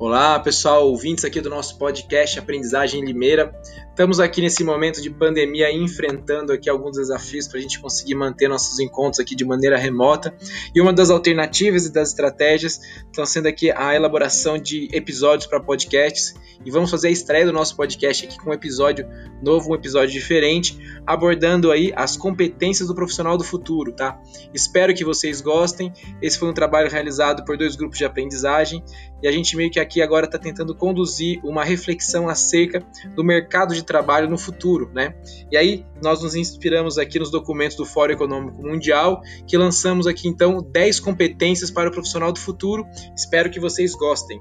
Olá, pessoal, ouvintes aqui do nosso podcast Aprendizagem Limeira. Estamos aqui nesse momento de pandemia enfrentando aqui alguns desafios para a gente conseguir manter nossos encontros aqui de maneira remota. E uma das alternativas e das estratégias estão sendo aqui a elaboração de episódios para podcasts. E vamos fazer a estreia do nosso podcast aqui com um episódio novo, um episódio diferente, abordando aí as competências do profissional do futuro, tá? Espero que vocês gostem. Esse foi um trabalho realizado por dois grupos de aprendizagem e a gente meio que aqui agora está tentando conduzir uma reflexão acerca do mercado de trabalho no futuro, né? E aí nós nos inspiramos aqui nos documentos do Fórum Econômico Mundial, que lançamos aqui então 10 competências para o profissional do futuro. Espero que vocês gostem.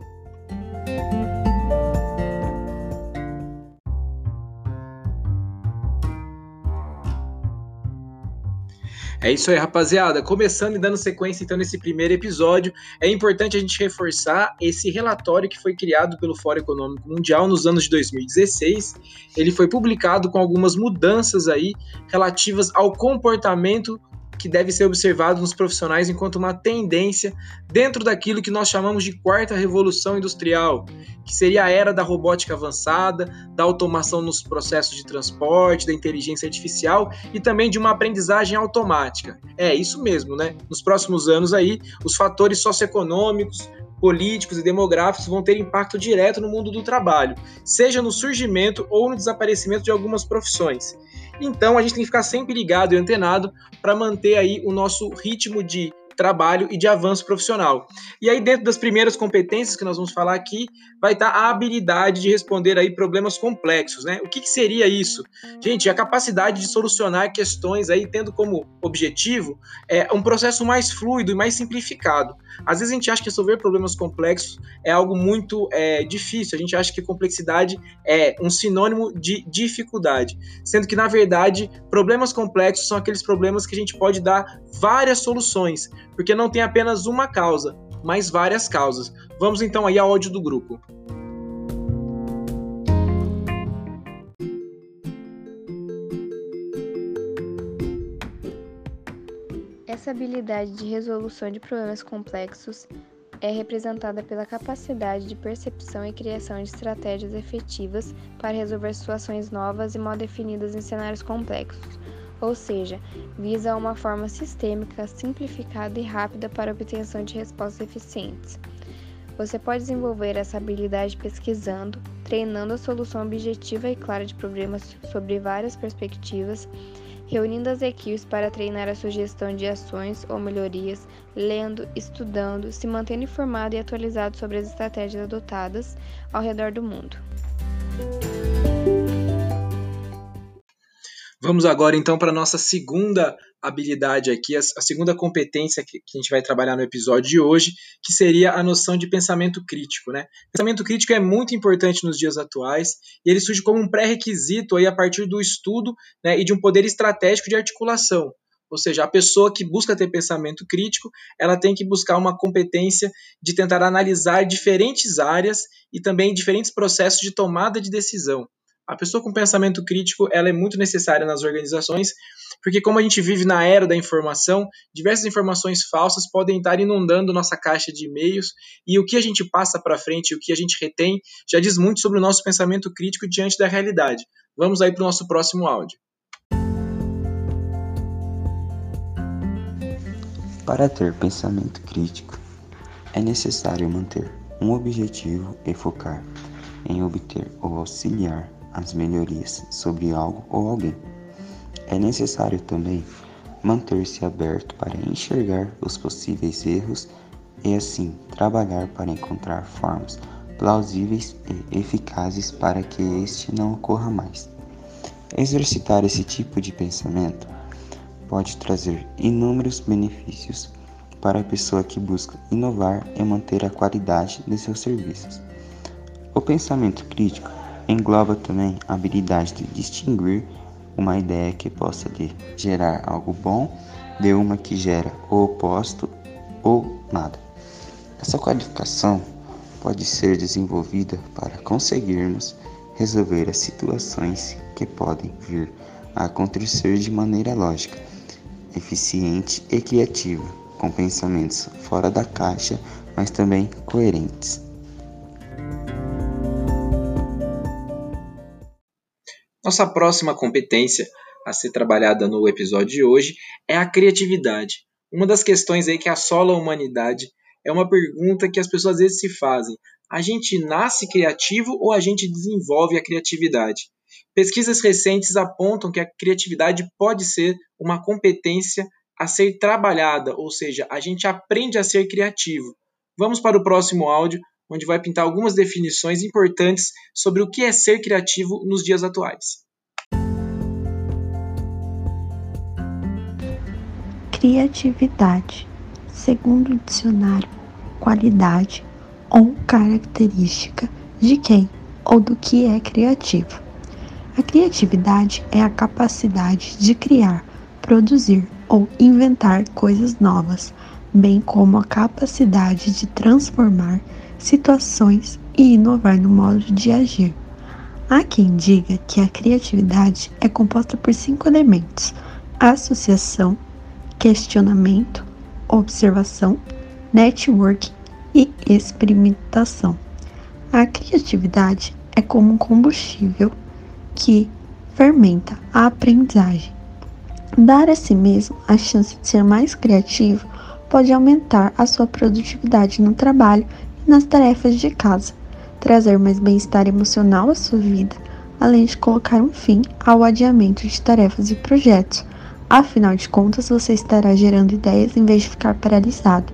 É isso aí, rapaziada. Começando e dando sequência então nesse primeiro episódio, é importante a gente reforçar esse relatório que foi criado pelo Fórum Econômico Mundial nos anos de 2016. Ele foi publicado com algumas mudanças aí relativas ao comportamento que deve ser observado nos profissionais enquanto uma tendência dentro daquilo que nós chamamos de quarta revolução industrial, que seria a era da robótica avançada, da automação nos processos de transporte, da inteligência artificial e também de uma aprendizagem automática. É isso mesmo, né? Nos próximos anos aí, os fatores socioeconômicos, políticos e demográficos vão ter impacto direto no mundo do trabalho, seja no surgimento ou no desaparecimento de algumas profissões. Então a gente tem que ficar sempre ligado e antenado para manter aí o nosso ritmo de trabalho e de avanço profissional. E aí, dentro das primeiras competências que nós vamos falar aqui, vai estar a habilidade de responder aí problemas complexos, né? O que, que seria isso? Gente, a capacidade de solucionar questões aí, tendo como objetivo é, um processo mais fluido e mais simplificado. Às vezes a gente acha que resolver problemas complexos é algo muito é, difícil, a gente acha que complexidade é um sinônimo de dificuldade, sendo que, na verdade, problemas complexos são aqueles problemas que a gente pode dar várias soluções, porque não tem apenas uma causa, mas várias causas. Vamos então aí ao áudio do grupo. Essa habilidade de resolução de problemas complexos é representada pela capacidade de percepção e criação de estratégias efetivas para resolver situações novas e mal definidas em cenários complexos ou seja, visa uma forma sistêmica, simplificada e rápida para obtenção de respostas eficientes. Você pode desenvolver essa habilidade pesquisando, treinando a solução objetiva e clara de problemas sobre várias perspectivas, reunindo as equipes para treinar a sugestão de ações ou melhorias, lendo, estudando, se mantendo informado e atualizado sobre as estratégias adotadas ao redor do mundo. Vamos agora então para a nossa segunda habilidade aqui, a, segunda competência que, que, a gente vai trabalhar no episódio de hoje, que seria a noção de pensamento crítico. Né? Pensamento crítico é muito importante nos dias atuais e ele surge como um pré-requisito a partir do estudo né, e de um poder estratégico de articulação. Ou seja, a pessoa que busca ter pensamento crítico, ela tem que buscar uma competência de tentar analisar diferentes áreas e também diferentes processos de tomada de decisão. A pessoa com pensamento crítico ela é muito necessária nas organizações, porque como a gente vive na era da informação, diversas informações falsas podem estar inundando nossa caixa de e-mails e o que a gente passa para frente, o que a gente retém, já diz muito sobre o nosso pensamento crítico diante da realidade. Vamos aí para o nosso próximo áudio. Para ter pensamento crítico, é necessário manter um objetivo e focar em obter ou auxiliar as melhorias sobre algo ou alguém. É necessário também manter-se aberto para enxergar os possíveis erros e assim trabalhar para encontrar formas plausíveis e eficazes para que este não ocorra mais. Exercitar esse tipo de pensamento pode trazer inúmeros benefícios para a pessoa que busca inovar e manter a qualidade de seus serviços. O pensamento crítico engloba também a habilidade de distinguir uma ideia que possa gerar algo bom de uma que gera o oposto ou nada. Essa qualificação pode ser desenvolvida para conseguirmos resolver as situações que podem vir a acontecer de maneira lógica, eficiente e criativa, com pensamentos fora da caixa, mas também coerentes. Nossa próxima competência a ser trabalhada no episódio de hoje é a criatividade. Uma das questões aí que assola a humanidade é uma pergunta que as pessoas às vezes se fazem: a gente nasce criativo ou a gente desenvolve a criatividade? Pesquisas recentes apontam que a criatividade pode ser uma competência a ser trabalhada, ou seja, a gente aprende a ser criativo. Vamos para o próximo áudio, onde vai pintar algumas definições importantes sobre o que é ser criativo nos dias atuais. Criatividade, segundo o dicionário, qualidade ou característica de quem ou do que é criativo. A criatividade é a capacidade de criar, produzir ou inventar coisas novas, bem como a capacidade de transformar situações e inovar no modo de agir. Há quem diga que a criatividade é composta por cinco elementos: associação, questionamento, observação, network e experimentação. A criatividade é como um combustível que fermenta a aprendizagem. Dar a si mesmo a chance de ser mais criativo pode aumentar a sua produtividade no trabalho nas tarefas de casa, trazer mais bem-estar emocional à sua vida, além de colocar um fim ao adiamento de tarefas e projetos. Afinal de contas, você estará gerando ideias em vez de ficar paralisado.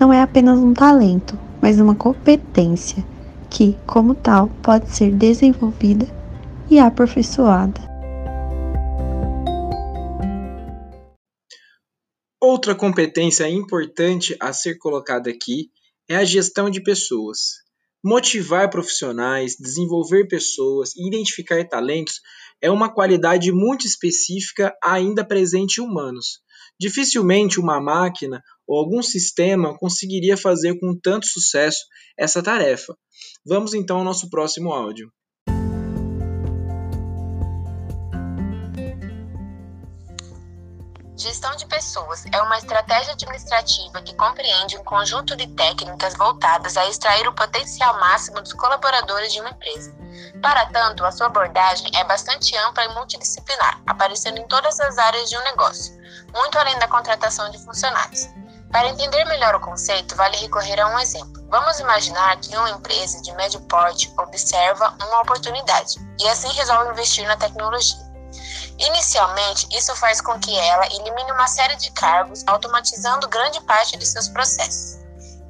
Não é apenas um talento, mas uma competência que, como tal, pode ser desenvolvida e aperfeiçoada. Outra competência importante a ser colocada aqui é a gestão de pessoas. Motivar profissionais, desenvolver pessoas identificar talentos é uma qualidade muito específica ainda presente em humanos. Dificilmente uma máquina ou algum sistema conseguiria fazer com tanto sucesso essa tarefa. Vamos então ao nosso próximo áudio. Gestão de pessoas é uma estratégia administrativa que compreende um conjunto de técnicas voltadas a extrair o potencial máximo dos colaboradores de uma empresa. Para tanto, a sua abordagem é bastante ampla e multidisciplinar, aparecendo em todas as áreas de um negócio, muito além da contratação de funcionários. Para entender melhor o conceito, vale recorrer a um exemplo. Vamos imaginar que uma empresa de médio porte observa uma oportunidade e assim resolve investir na tecnologia. Inicialmente, isso faz com que ela elimine uma série de cargos, automatizando grande parte de seus processos.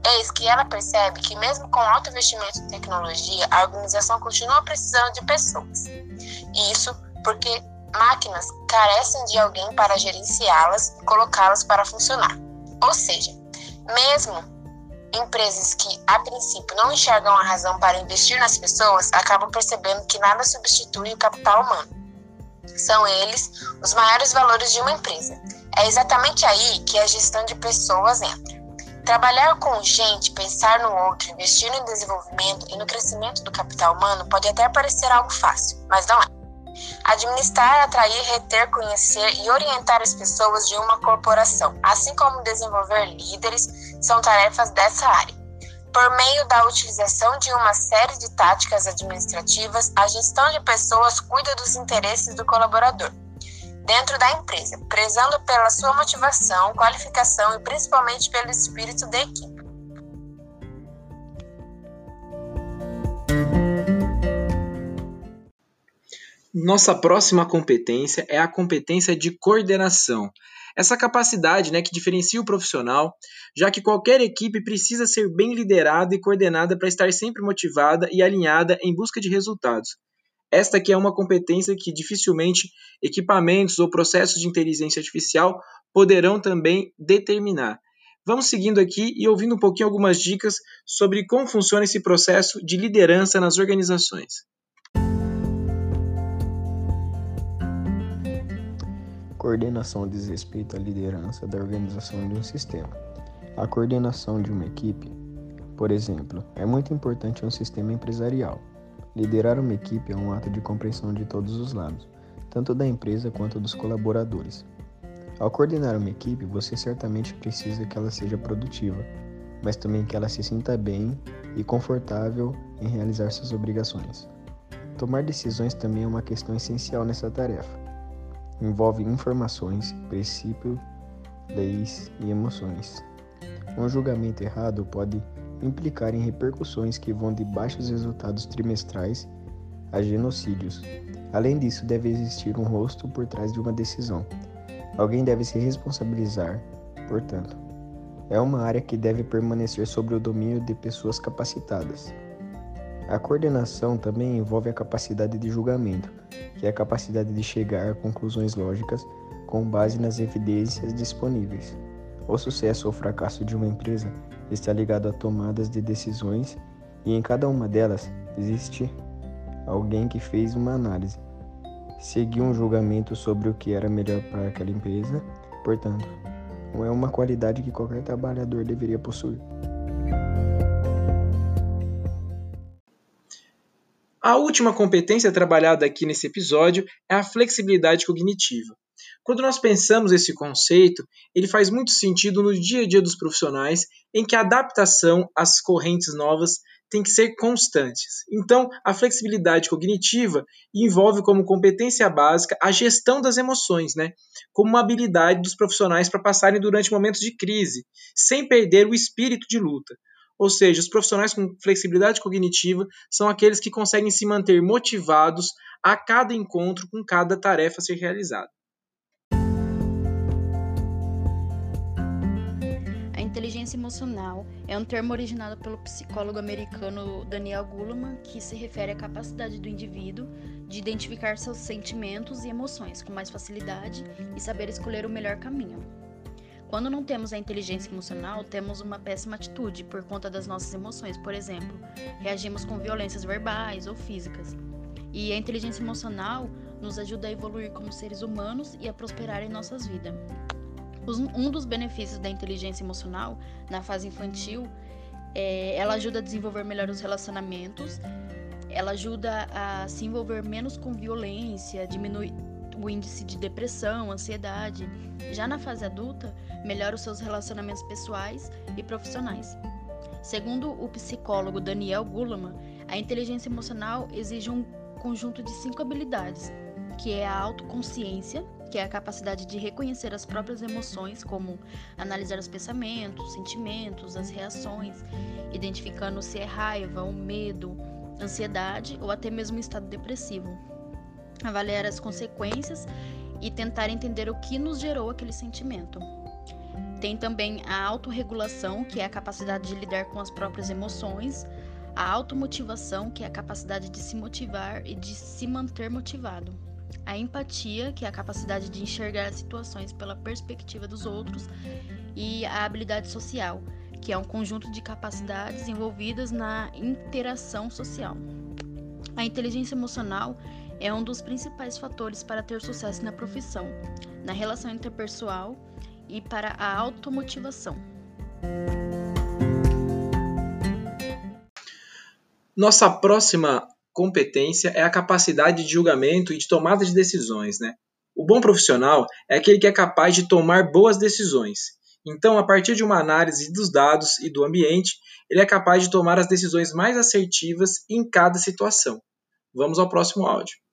Eis que ela percebe que, mesmo com alto investimento em tecnologia, a organização continua precisando de pessoas. Isso porque máquinas carecem de alguém para gerenciá-las e colocá-las para funcionar. Ou seja, mesmo empresas que, a princípio, não enxergam a razão para investir nas pessoas acabam percebendo que nada substitui o capital humano. São eles os maiores valores de uma empresa. É exatamente aí que a gestão de pessoas entra. Trabalhar com gente, pensar no outro, investir no desenvolvimento e no crescimento do capital humano pode até parecer algo fácil, mas não é. Administrar, atrair, reter, conhecer e orientar as pessoas de uma corporação, assim como desenvolver líderes, são tarefas dessa área. Por meio da utilização de uma série de táticas administrativas, a gestão de pessoas cuida dos interesses do colaborador dentro da empresa, prezando pela sua motivação, qualificação e principalmente pelo espírito da equipe. Nossa próxima competência é a competência de coordenação. Essa capacidade né, que diferencia o profissional, já que qualquer equipe precisa ser bem liderada e coordenada para estar sempre motivada e alinhada em busca de resultados. Esta aqui é uma competência que dificilmente equipamentos ou processos de inteligência artificial poderão também determinar. Vamos seguindo aqui e ouvindo um pouquinho algumas dicas sobre como funciona esse processo de liderança nas organizações. Coordenação diz respeito à liderança da organização de um sistema. A coordenação de uma equipe, por exemplo, é muito importante em um sistema empresarial. Liderar uma equipe é um ato de compreensão de todos os lados, tanto da empresa quanto dos colaboradores. Ao coordenar uma equipe, você certamente precisa que ela seja produtiva, mas também que ela se sinta bem e confortável em realizar suas obrigações. Tomar decisões também é uma questão essencial nessa tarefa. Envolve informações, princípios, leis e emoções. Um julgamento errado pode implicar em repercussões que vão de baixos resultados trimestrais a genocídios. Além disso, deve existir um rosto por trás de uma decisão. Alguém deve se responsabilizar, portanto. É uma área que deve permanecer sob o domínio de pessoas capacitadas. A coordenação também envolve a capacidade de julgamento, que é a capacidade de chegar a conclusões lógicas com base nas evidências disponíveis. O sucesso ou fracasso de uma empresa está ligado a tomadas de decisões e em cada uma delas existe alguém que fez uma análise, seguiu um julgamento sobre o que era melhor para aquela empresa, portanto, não é uma qualidade que qualquer trabalhador deveria possuir. A última competência trabalhada aqui nesse episódio é a flexibilidade cognitiva. Quando nós pensamos esse conceito, ele faz muito sentido no dia a dia dos profissionais, em que a adaptação às correntes novas tem que ser constantes. Então, a flexibilidade cognitiva envolve como competência básica a gestão das emoções, né? Como uma habilidade dos profissionais para passarem durante momentos de crise, sem perder o espírito de luta. Ou seja, os profissionais com flexibilidade cognitiva são aqueles que conseguem se manter motivados a cada encontro com cada tarefa a ser realizada. A inteligência emocional é um termo originado pelo psicólogo americano Daniel Goleman, que se refere à capacidade do indivíduo de identificar seus sentimentos e emoções com mais facilidade e saber escolher o melhor caminho. Quando não temos a inteligência emocional, temos uma péssima atitude por conta das nossas emoções. Por exemplo, reagimos com violências verbais ou físicas. E a inteligência emocional nos ajuda a evoluir como seres humanos e a prosperar em nossas vidas. Um dos benefícios da inteligência emocional na fase infantil é ela ajuda a desenvolver melhor os relacionamentos, ela ajuda a se envolver menos com violência, diminui o índice de depressão, ansiedade. Já na fase adulta, melhora os seus relacionamentos pessoais e profissionais. Segundo o psicólogo Daniel Goleman, a inteligência emocional exige um conjunto de cinco habilidades, que é a autoconsciência, que é a capacidade de reconhecer as próprias emoções, como analisar os pensamentos, sentimentos, as reações, identificando se é raiva, ou medo, ansiedade ou até mesmo um estado depressivo. Avaliar as consequências e tentar entender o que nos gerou aquele sentimento. Tem também a autorregulação, que é a capacidade de lidar com as próprias emoções, a automotivação, que é a capacidade de se motivar e de se manter motivado, a empatia, que é a capacidade de enxergar as situações pela perspectiva dos outros, e a habilidade social, que é um conjunto de capacidades envolvidas na interação social. A inteligência emocional é um dos principais fatores para ter sucesso na profissão, na relação interpessoal e para a automotivação. Nossa próxima competência é a capacidade de julgamento e de tomada de decisões, né? O bom profissional é aquele que é capaz de tomar boas decisões. Então, a partir de uma análise dos dados e do ambiente, ele é capaz de tomar as decisões mais assertivas em cada situação. Vamos ao próximo áudio.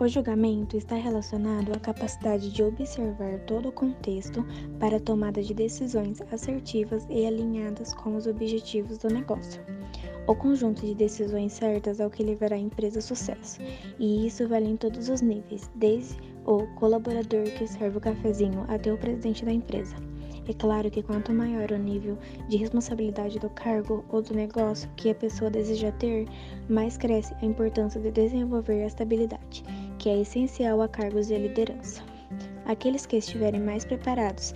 O julgamento está relacionado à capacidade de observar todo o contexto para a tomada de decisões assertivas e alinhadas com os objetivos do negócio. O conjunto de decisões certas é o que levará a empresa a sucesso, e isso vale em todos os níveis, desde o colaborador que serve o cafezinho até o presidente da empresa. É claro que quanto maior o nível de responsabilidade do cargo ou do negócio que a pessoa deseja ter, mais cresce a importância de desenvolver esta habilidade que é essencial a cargos de liderança. Aqueles que estiverem mais preparados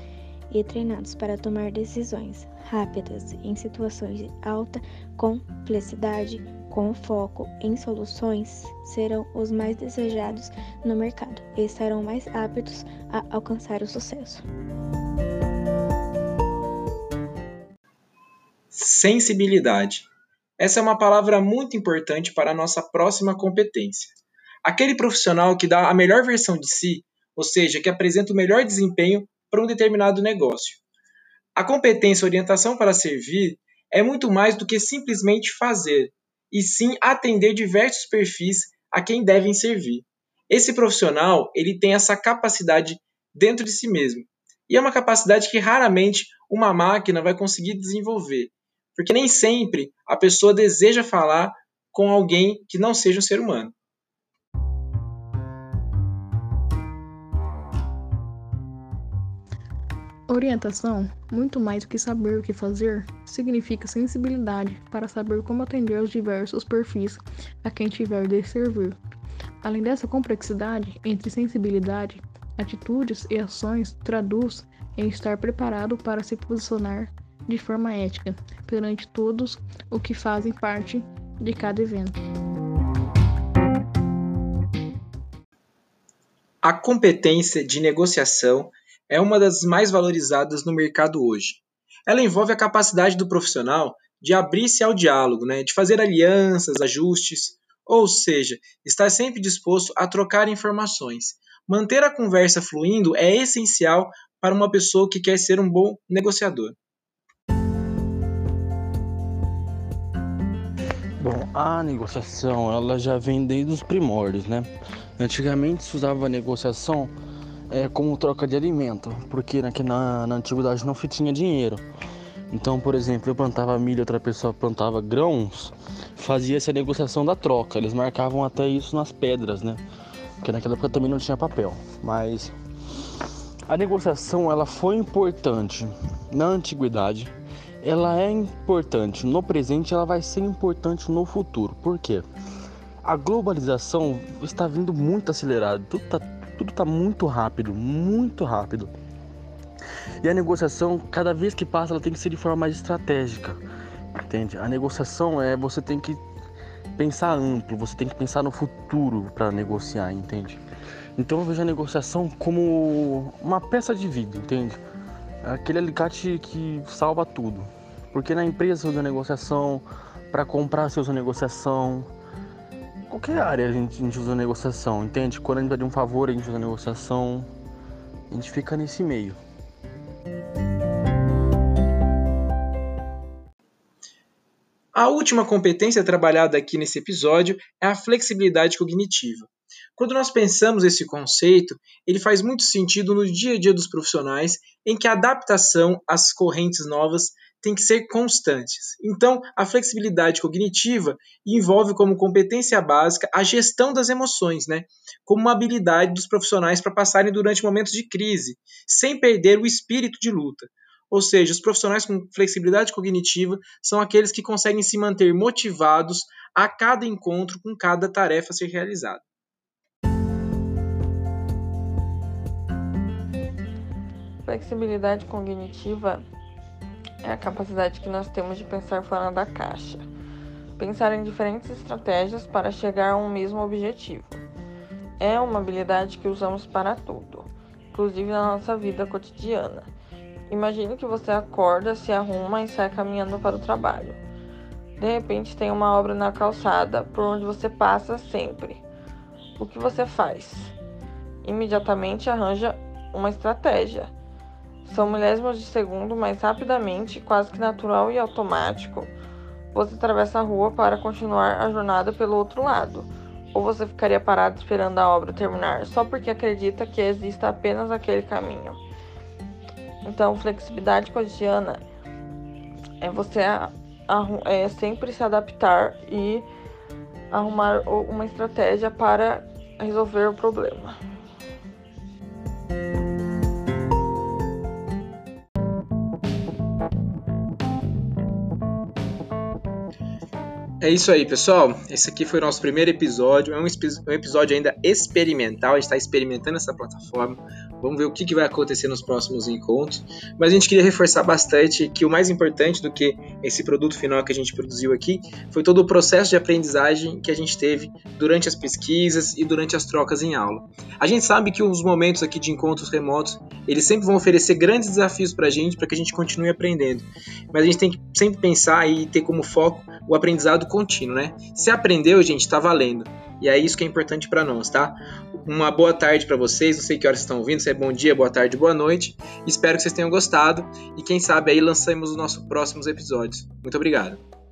e treinados para tomar decisões rápidas em situações de alta complexidade, com foco em soluções, serão os mais desejados no mercado e estarão mais aptos a alcançar o sucesso. Sensibilidade. Essa é uma palavra muito importante para a nossa próxima competência. Aquele profissional que dá a melhor versão de si, ou seja, que apresenta o melhor desempenho para um determinado negócio. A competência orientação para servir é muito mais do que simplesmente fazer, e sim atender diversos perfis a quem devem servir. Esse profissional, ele tem essa capacidade dentro de si mesmo. E é uma capacidade que raramente uma máquina vai conseguir desenvolver, porque nem sempre a pessoa deseja falar com alguém que não seja um ser humano. Orientação, muito mais do que saber o que fazer, significa sensibilidade para saber como atender aos diversos perfis a quem tiver de servir. Além dessa complexidade entre sensibilidade, atitudes e ações, traduz em estar preparado para se posicionar de forma ética perante todos o que fazem parte de cada evento. A competência de negociação é uma das mais valorizadas no mercado hoje. Ela envolve a capacidade do profissional de abrir-se ao diálogo, né, de fazer alianças, ajustes, ou seja, estar sempre disposto a trocar informações. Manter a conversa fluindo é essencial para uma pessoa que quer ser um bom negociador. Bom, a negociação ela já vem desde os primórdios, né? Antigamente se usava a negociação é, como troca de alimento, porque na, na, na antiguidade não se tinha dinheiro. Então, por exemplo, eu plantava milho, outra pessoa plantava grãos, fazia essa negociação da troca. Eles marcavam até isso nas pedras, né? Porque naquela época também não tinha papel. Mas a negociação ela foi importante na antiguidade, ela é importante no presente, ela vai ser importante no futuro. Por quê? A globalização está vindo muito acelerada, tudo está tudo tá muito rápido, muito rápido. E a negociação, cada vez que passa, ela tem que ser de forma mais estratégica, entende? A negociação é você tem que pensar amplo, você tem que pensar no futuro para negociar, entende? Então eu vejo a negociação como uma peça de vida, entende? Aquele alicate que salva tudo. Porque na empresa usa negociação, para comprar você usa negociação. Qualquer área a gente, a gente usa negociação, entende? Quando a gente pede um favor, a gente usa negociação. A gente fica nesse meio. A última competência trabalhada aqui nesse episódio é a flexibilidade cognitiva. Quando nós pensamos esse conceito, ele faz muito sentido no dia a dia dos profissionais, em que a adaptação às correntes novas tem que ser constantes. Então, a flexibilidade cognitiva envolve como competência básica a gestão das emoções, né? Como uma habilidade dos profissionais para passarem durante momentos de crise, sem perder o espírito de luta. Ou seja, os profissionais com flexibilidade cognitiva são aqueles que conseguem se manter motivados a cada encontro com cada tarefa a ser realizada. Flexibilidade cognitiva é a capacidade que nós temos de pensar fora da caixa, pensar em diferentes estratégias para chegar a um mesmo objetivo. É uma habilidade que usamos para tudo, inclusive na nossa vida cotidiana. Imagine que você acorda, se arruma e sai caminhando para o trabalho. De repente tem uma obra na calçada por onde você passa sempre. O que você faz? Imediatamente arranja uma estratégia são milésimos de segundo, mas rapidamente, quase que natural e automático, você atravessa a rua para continuar a jornada pelo outro lado. Ou você ficaria parado esperando a obra terminar só porque acredita que exista apenas aquele caminho. Então, flexibilidade cotidiana é você é sempre se adaptar e arrumar uma estratégia para resolver o problema. É isso aí, pessoal. Esse aqui foi o nosso primeiro episódio. É um, um episódio ainda experimental. A gente está experimentando essa plataforma. Vamos ver o que, que vai acontecer nos próximos encontros. Mas a gente queria reforçar bastante que o mais importante do que esse produto final que a gente produziu aqui foi todo o processo de aprendizagem que a gente teve durante as pesquisas e durante as trocas em aula. A gente sabe que os momentos aqui de encontros remotos eles sempre vão oferecer grandes desafios para a gente, para que a gente continue aprendendo. Mas a gente tem que sempre pensar e ter como foco o aprendizado contínuo, né? Se aprendeu, gente, tá valendo. E é isso que é importante para nós, tá? Uma boa tarde para vocês. Não sei que horas estão ouvindo, se é bom dia, boa tarde, boa noite. Espero que vocês tenham gostado e quem sabe aí lançamos os nossos próximos episódios. Muito obrigado.